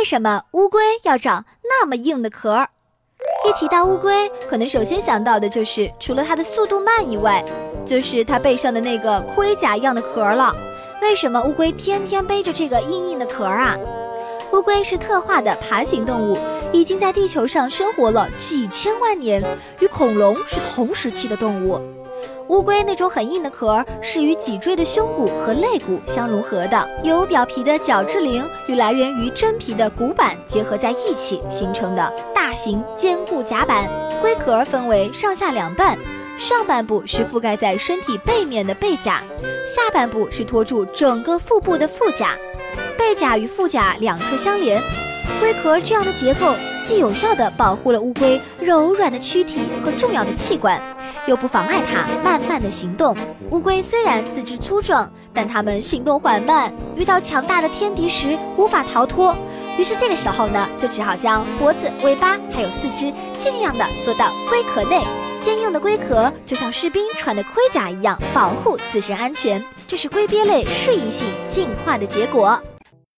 为什么乌龟要长那么硬的壳？一提到乌龟，可能首先想到的就是除了它的速度慢以外，就是它背上的那个盔甲一样的壳了。为什么乌龟天天背着这个硬硬的壳啊？乌龟是特化的爬行动物，已经在地球上生活了几千万年，与恐龙是同时期的动物。乌龟那种很硬的壳是与脊椎的胸骨和肋骨相融合的，由表皮的角质磷与来源于真皮的骨板结合在一起形成的大型坚固甲板。龟壳分为上下两半，上半部是覆盖在身体背面的背甲，下半部是托住整个腹部的腹甲。背甲与腹甲两侧相连，龟壳这样的结构既有效地保护了乌龟柔软的躯体和重要的器官。又不妨碍它慢慢的行动。乌龟虽然四肢粗壮，但它们行动缓慢，遇到强大的天敌时无法逃脱。于是这个时候呢，就只好将脖子、尾巴还有四肢尽量的缩到龟壳内。坚硬的龟壳就像士兵穿的盔甲一样，保护自身安全。这是龟鳖类适应性进化的结果。